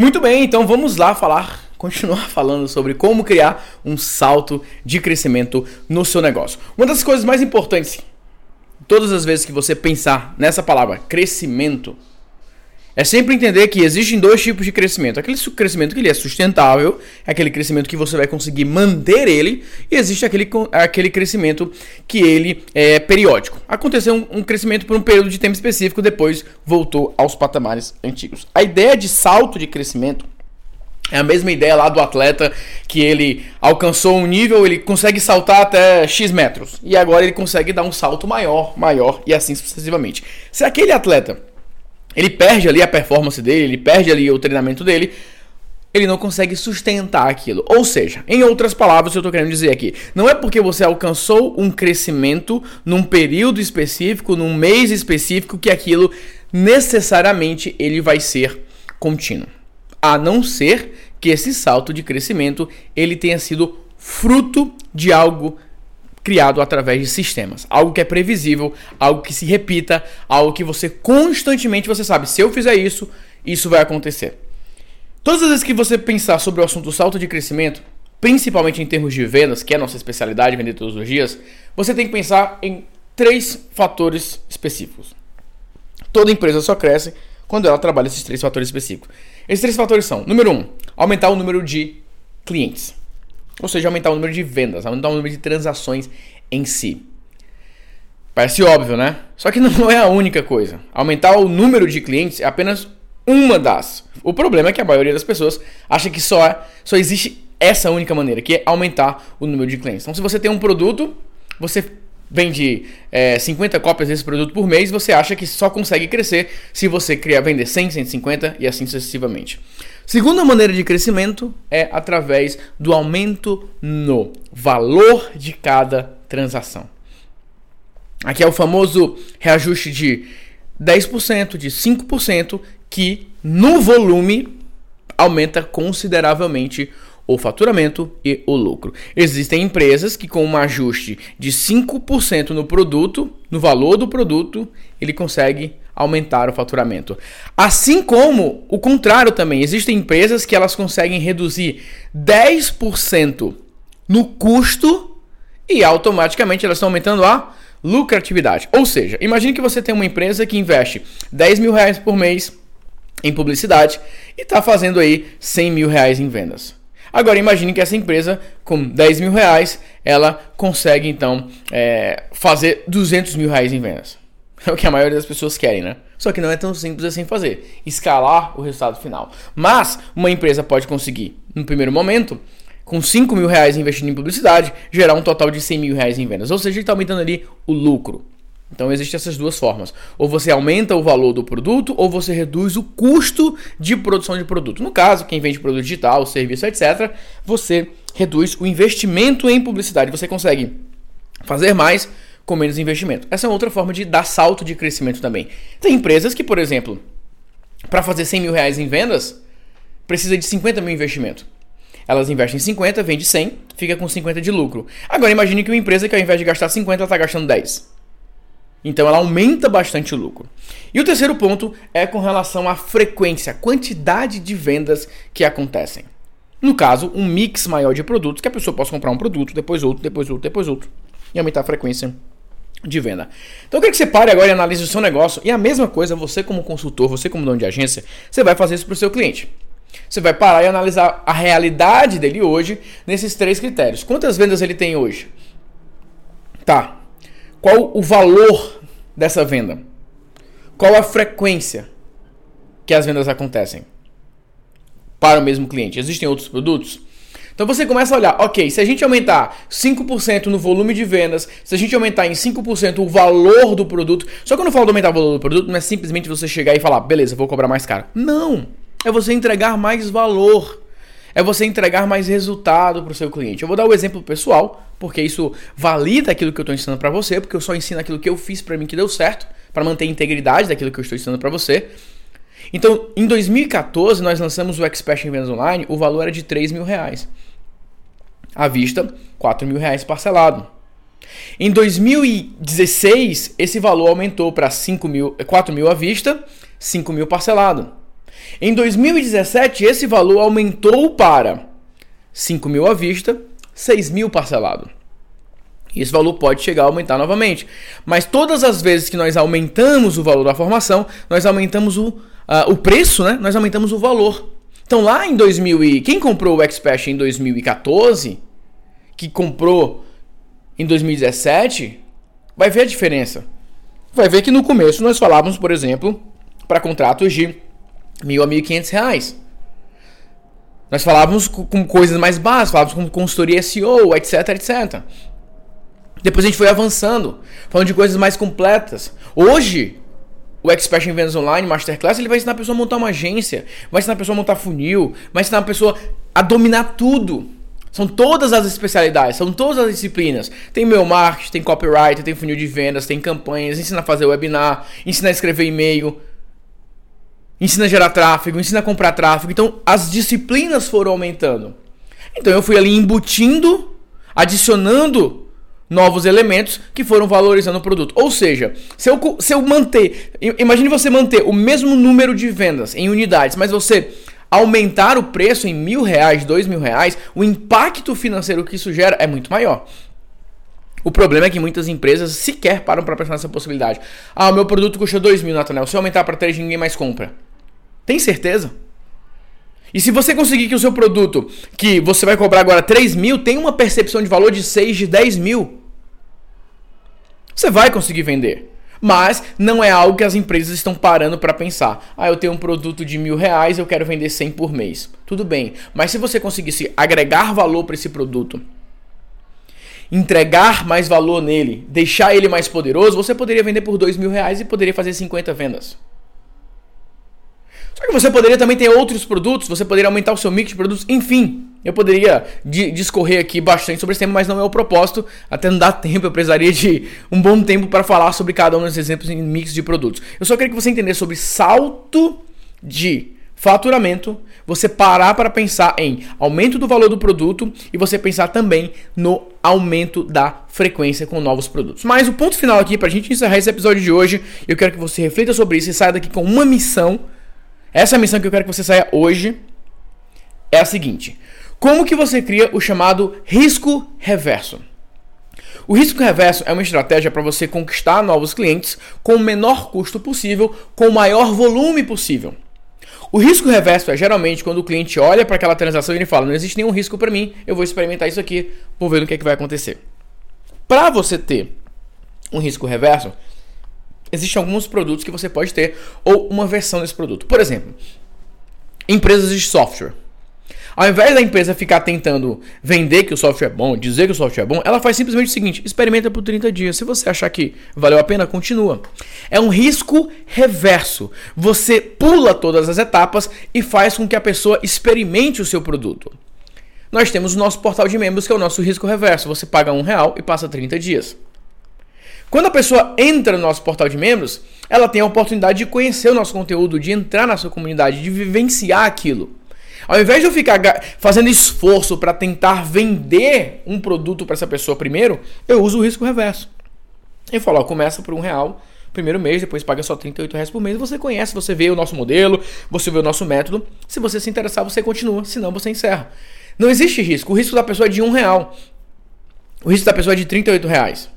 Muito bem, então vamos lá falar, continuar falando sobre como criar um salto de crescimento no seu negócio. Uma das coisas mais importantes, todas as vezes que você pensar nessa palavra crescimento, é sempre entender que existem dois tipos de crescimento. Aquele crescimento que ele é sustentável, é aquele crescimento que você vai conseguir manter ele, e existe aquele, aquele crescimento que ele é periódico. Aconteceu um, um crescimento por um período de tempo específico, depois voltou aos patamares antigos. A ideia de salto de crescimento é a mesma ideia lá do atleta que ele alcançou um nível, ele consegue saltar até X metros. E agora ele consegue dar um salto maior, maior e assim sucessivamente. Se aquele atleta ele perde ali a performance dele, ele perde ali o treinamento dele, ele não consegue sustentar aquilo. Ou seja, em outras palavras, o que eu estou querendo dizer aqui, não é porque você alcançou um crescimento num período específico, num mês específico, que aquilo necessariamente ele vai ser contínuo. A não ser que esse salto de crescimento ele tenha sido fruto de algo criado através de sistemas. Algo que é previsível, algo que se repita, algo que você constantemente você sabe, se eu fizer isso, isso vai acontecer. Todas as vezes que você pensar sobre o assunto salto de crescimento, principalmente em termos de vendas, que é a nossa especialidade, vender todos os dias, você tem que pensar em três fatores específicos. Toda empresa só cresce quando ela trabalha esses três fatores específicos. Esses três fatores são: número um, aumentar o número de clientes. Ou seja, aumentar o número de vendas, aumentar o número de transações em si. Parece óbvio, né? Só que não é a única coisa. Aumentar o número de clientes é apenas uma das. O problema é que a maioria das pessoas acha que só, é, só existe essa única maneira, que é aumentar o número de clientes. Então, se você tem um produto, você vende é, 50 cópias desse produto por mês, você acha que só consegue crescer se você criar, vender 100, 150 e assim sucessivamente. Segunda maneira de crescimento é através do aumento no valor de cada transação. Aqui é o famoso reajuste de 10%, de 5%, que no volume aumenta consideravelmente o faturamento e o lucro. Existem empresas que com um ajuste de 5% no produto, no valor do produto, ele consegue aumentar o faturamento. Assim como o contrário também, existem empresas que elas conseguem reduzir 10% no custo e automaticamente elas estão aumentando a lucratividade. Ou seja, imagine que você tem uma empresa que investe 10 mil reais por mês em publicidade e está fazendo aí 100 mil reais em vendas. Agora imagine que essa empresa com 10 mil reais ela consegue então é, fazer 200 mil reais em vendas. É o que a maioria das pessoas querem, né? Só que não é tão simples assim fazer. Escalar o resultado final. Mas uma empresa pode conseguir, no primeiro momento, com 5 mil reais investindo em publicidade, gerar um total de 100 mil reais em vendas. Ou seja, ele está aumentando ali o lucro. Então existem essas duas formas. Ou você aumenta o valor do produto, ou você reduz o custo de produção de produto. No caso, quem vende produto digital, serviço, etc., você reduz o investimento em publicidade. Você consegue fazer mais com menos investimento. Essa é outra forma de dar salto de crescimento também. Tem empresas que, por exemplo, para fazer 100 mil reais em vendas, precisa de 50 mil investimento. Elas investem 50, vende 100, fica com 50 de lucro. Agora imagine que uma empresa que ao invés de gastar 50, ela está gastando 10. Então ela aumenta bastante o lucro. E o terceiro ponto é com relação à frequência, quantidade de vendas que acontecem. No caso, um mix maior de produtos, que a pessoa possa comprar um produto, depois outro, depois outro, depois outro, e aumentar a frequência de venda. Então quero que você pare agora e analise o seu negócio. E a mesma coisa, você como consultor, você como dono de agência, você vai fazer isso para o seu cliente. Você vai parar e analisar a realidade dele hoje nesses três critérios. Quantas vendas ele tem hoje? Tá. Qual o valor dessa venda? Qual a frequência que as vendas acontecem para o mesmo cliente? Existem outros produtos? Então você começa a olhar, ok, se a gente aumentar 5% no volume de vendas, se a gente aumentar em 5% o valor do produto, só que quando eu falo de aumentar o valor do produto, não é simplesmente você chegar e falar, beleza, vou cobrar mais caro. Não! É você entregar mais valor. É você entregar mais resultado para o seu cliente. Eu vou dar o um exemplo pessoal, porque isso valida aquilo que eu estou ensinando para você, porque eu só ensino aquilo que eu fiz para mim que deu certo, para manter a integridade daquilo que eu estou ensinando para você. Então, em 2014, nós lançamos o Expert em Vendas Online, o valor era de 3 mil reais à vista, 4 mil reais parcelado. Em 2016, esse valor aumentou para 5 mil, 4 mil à vista, 5 mil parcelado. Em 2017, esse valor aumentou para 5 mil à vista, 6 mil parcelado. Esse valor pode chegar a aumentar novamente. Mas todas as vezes que nós aumentamos o valor da formação, nós aumentamos o, uh, o preço, né? Nós aumentamos o valor. Então lá em 2000 e quem comprou o Expert em 2014, que comprou em 2017, vai ver a diferença. Vai ver que no começo nós falávamos, por exemplo, para contratos de mil a mil e quinhentos reais. Nós falávamos com coisas mais básicas, falávamos com consultoria SEO, etc, etc. Depois a gente foi avançando, falando de coisas mais completas. Hoje, o Expert em Vendas Online, Masterclass, ele vai ensinar a pessoa a montar uma agência, vai ensinar a pessoa a montar funil, vai ensinar a pessoa a dominar tudo. São todas as especialidades, são todas as disciplinas. Tem meu marketing, tem copyright, tem funil de vendas, tem campanhas, ensina a fazer webinar, ensina a escrever e-mail, ensina a gerar tráfego, ensina a comprar tráfego. Então as disciplinas foram aumentando. Então eu fui ali embutindo, adicionando novos elementos que foram valorizando o produto. Ou seja, se eu, se eu manter, imagine você manter o mesmo número de vendas em unidades, mas você aumentar o preço em mil reais, dois mil reais, o impacto financeiro que isso gera é muito maior. O problema é que muitas empresas sequer param para pensar nessa possibilidade. Ah, o meu produto custa dois mil, Natanel. Se eu aumentar para três, ninguém mais compra. Tem certeza? E se você conseguir que o seu produto, que você vai cobrar agora 3 mil, tenha uma percepção de valor de 6, de 10 mil, você vai conseguir vender. Mas não é algo que as empresas estão parando para pensar. Ah, eu tenho um produto de mil reais, eu quero vender 100 por mês. Tudo bem, mas se você conseguisse agregar valor para esse produto, entregar mais valor nele, deixar ele mais poderoso, você poderia vender por dois mil reais e poderia fazer 50 vendas. Só que você poderia também ter outros produtos, você poderia aumentar o seu mix de produtos, enfim. Eu poderia discorrer aqui bastante sobre esse tema, mas não é o propósito. Até não dá tempo, eu precisaria de um bom tempo para falar sobre cada um dos exemplos em mix de produtos. Eu só queria que você entendesse sobre salto de faturamento, você parar para pensar em aumento do valor do produto e você pensar também no aumento da frequência com novos produtos. Mas o ponto final aqui, para a gente encerrar esse episódio de hoje, eu quero que você reflita sobre isso e saia daqui com uma missão essa é missão que eu quero que você saia hoje é a seguinte: como que você cria o chamado risco reverso? O risco reverso é uma estratégia para você conquistar novos clientes com o menor custo possível, com o maior volume possível. O risco reverso é geralmente quando o cliente olha para aquela transação e ele fala: não existe nenhum risco para mim, eu vou experimentar isso aqui, vou ver o que, é que vai acontecer. Para você ter um risco reverso, existem alguns produtos que você pode ter ou uma versão desse produto. Por exemplo, empresas de software. Ao invés da empresa ficar tentando vender que o software é bom, dizer que o software é bom, ela faz simplesmente o seguinte: experimenta por 30 dias. Se você achar que valeu a pena, continua. É um risco reverso. Você pula todas as etapas e faz com que a pessoa experimente o seu produto. Nós temos o nosso portal de membros, que é o nosso risco reverso. Você paga um real e passa 30 dias. Quando a pessoa entra no nosso portal de membros, ela tem a oportunidade de conhecer o nosso conteúdo, de entrar na sua comunidade, de vivenciar aquilo. Ao invés de eu ficar fazendo esforço para tentar vender um produto para essa pessoa primeiro, eu uso o risco reverso. Eu falo, ó, começa por um real, primeiro mês, depois paga só 38 reais por mês. Você conhece, você vê o nosso modelo, você vê o nosso método. Se você se interessar, você continua, senão você encerra. Não existe risco. O risco da pessoa é de um real. O risco da pessoa é de 38 reais.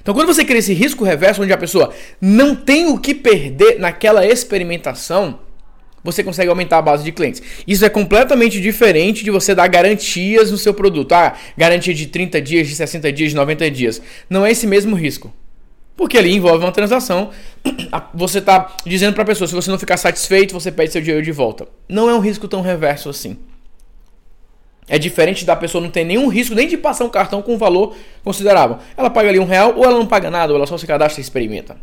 Então, quando você cria esse risco reverso, onde a pessoa não tem o que perder naquela experimentação, você consegue aumentar a base de clientes. Isso é completamente diferente de você dar garantias no seu produto. Ah, garantia de 30 dias, de 60 dias, de 90 dias. Não é esse mesmo risco. Porque ali envolve uma transação. Você está dizendo para a pessoa: se você não ficar satisfeito, você pede seu dinheiro de volta. Não é um risco tão reverso assim. É diferente da pessoa não ter nenhum risco nem de passar um cartão com um valor considerável. Ela paga ali um real ou ela não paga nada, ou ela só se cadastra e experimenta.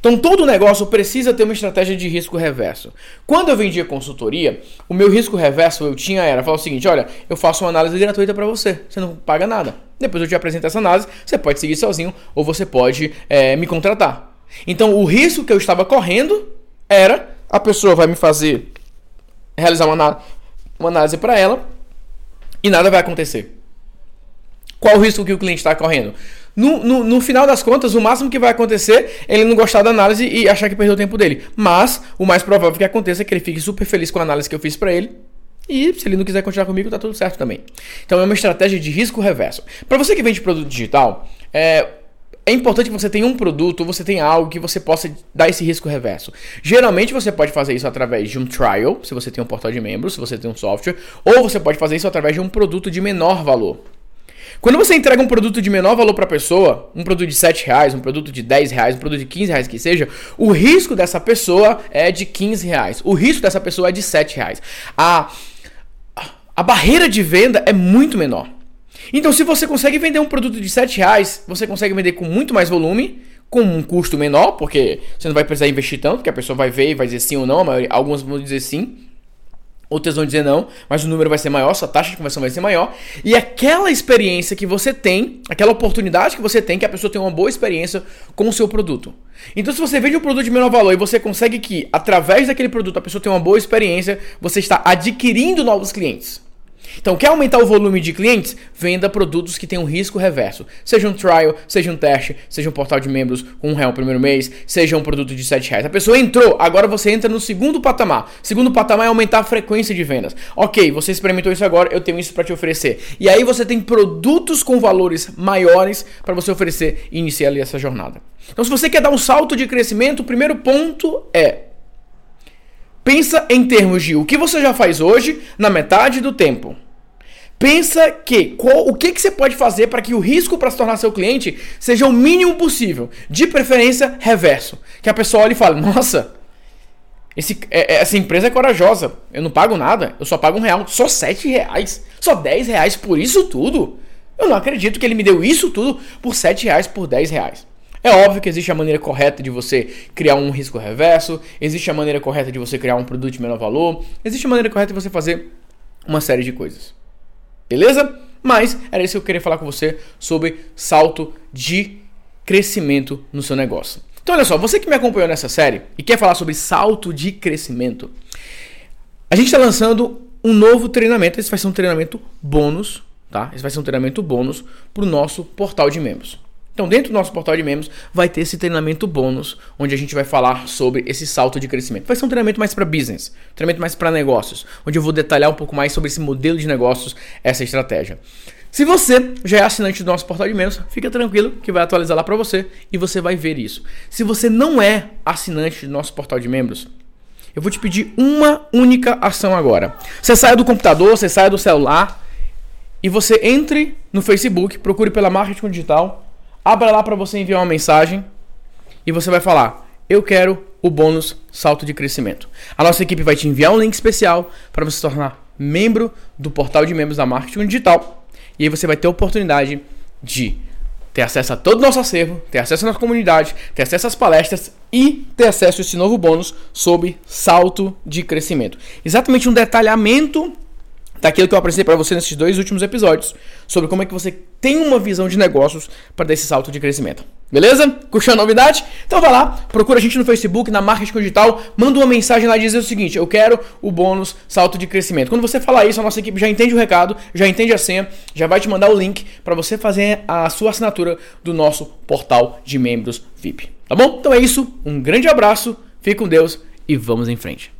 Então todo negócio precisa ter uma estratégia de risco reverso. Quando eu vendia consultoria, o meu risco reverso eu tinha era falar o seguinte: olha, eu faço uma análise gratuita para você, você não paga nada. Depois eu te apresento essa análise, você pode seguir sozinho ou você pode é, me contratar. Então o risco que eu estava correndo era a pessoa vai me fazer realizar uma, uma análise para ela e nada vai acontecer. Qual o risco que o cliente está correndo? no, no, no, final das contas, o máximo que vai acontecer é ele não gostar da análise e achar que perdeu o tempo dele. Mas o mais provável que aconteça é que ele fique super feliz com a análise que eu fiz para ele. E se ele não quiser continuar comigo, tá tudo certo também. Então é uma estratégia de risco reverso. Para você que vende produto digital, é, é importante que você tenha um produto, você tenha algo que você possa dar esse risco reverso. Geralmente você pode fazer isso através de um trial, se você tem um portal de membros, se você tem um software, ou você pode fazer isso através de um produto de menor valor. Quando você entrega um produto de menor valor para a pessoa, um produto de 7 reais, um produto de 10 reais, um produto de 15 reais que seja, o risco dessa pessoa é de 15 reais. O risco dessa pessoa é de 7 reais. A, a barreira de venda é muito menor. Então, se você consegue vender um produto de 7 reais, você consegue vender com muito mais volume, com um custo menor, porque você não vai precisar investir tanto, porque a pessoa vai ver e vai dizer sim ou não, maioria, algumas vão dizer sim. Outras vão dizer não, mas o número vai ser maior, sua taxa de conversão vai ser maior. E aquela experiência que você tem, aquela oportunidade que você tem, que a pessoa tem uma boa experiência com o seu produto. Então, se você vende um produto de menor valor e você consegue que, através daquele produto, a pessoa tenha uma boa experiência, você está adquirindo novos clientes. Então, quer aumentar o volume de clientes? Venda produtos que tenham risco reverso. Seja um trial, seja um teste, seja um portal de membros com um real primeiro mês, seja um produto de 7 reais. A pessoa entrou, agora você entra no segundo patamar. Segundo patamar é aumentar a frequência de vendas. Ok, você experimentou isso agora, eu tenho isso para te oferecer. E aí você tem produtos com valores maiores para você oferecer e iniciar ali essa jornada. Então, se você quer dar um salto de crescimento, o primeiro ponto é Pensa em termos de o que você já faz hoje na metade do tempo. Pensa que qual, o que, que você pode fazer para que o risco para se tornar seu cliente seja o mínimo possível. De preferência, reverso. Que a pessoa olhe e fale: Nossa, esse, é, é, essa empresa é corajosa. Eu não pago nada, eu só pago um real. Só sete reais. Só dez reais por isso tudo. Eu não acredito que ele me deu isso tudo por sete reais por dez reais. É óbvio que existe a maneira correta de você criar um risco reverso, existe a maneira correta de você criar um produto de menor valor, existe a maneira correta de você fazer uma série de coisas. Beleza? Mas era isso que eu queria falar com você sobre salto de crescimento no seu negócio. Então, olha só, você que me acompanhou nessa série e quer falar sobre salto de crescimento, a gente está lançando um novo treinamento. Esse vai ser um treinamento bônus, tá? Esse vai ser um treinamento bônus para o nosso portal de membros. Então, dentro do nosso portal de membros, vai ter esse treinamento bônus, onde a gente vai falar sobre esse salto de crescimento. Vai ser um treinamento mais para business, um treinamento mais para negócios, onde eu vou detalhar um pouco mais sobre esse modelo de negócios, essa estratégia. Se você já é assinante do nosso portal de membros, fica tranquilo que vai atualizar lá para você e você vai ver isso. Se você não é assinante do nosso portal de membros, eu vou te pedir uma única ação agora. Você sai do computador, você sai do celular e você entre no Facebook, procure pela Marketing Digital Abra lá para você enviar uma mensagem e você vai falar: Eu quero o bônus salto de crescimento. A nossa equipe vai te enviar um link especial para você se tornar membro do portal de membros da Marketing Digital. E aí você vai ter a oportunidade de ter acesso a todo o nosso acervo, ter acesso à nossa comunidade, ter acesso às palestras e ter acesso a esse novo bônus sobre salto de crescimento. Exatamente um detalhamento daquilo que eu apresentei para você nesses dois últimos episódios, sobre como é que você tem uma visão de negócios para dar esse salto de crescimento. Beleza? Curtiu a novidade? Então vai lá, procura a gente no Facebook, na Marketing Digital, manda uma mensagem lá e diz o seguinte: eu quero o bônus salto de crescimento. Quando você falar isso, a nossa equipe já entende o recado, já entende a senha, já vai te mandar o link para você fazer a sua assinatura do nosso portal de membros VIP. Tá bom? Então é isso, um grande abraço, fique com Deus e vamos em frente.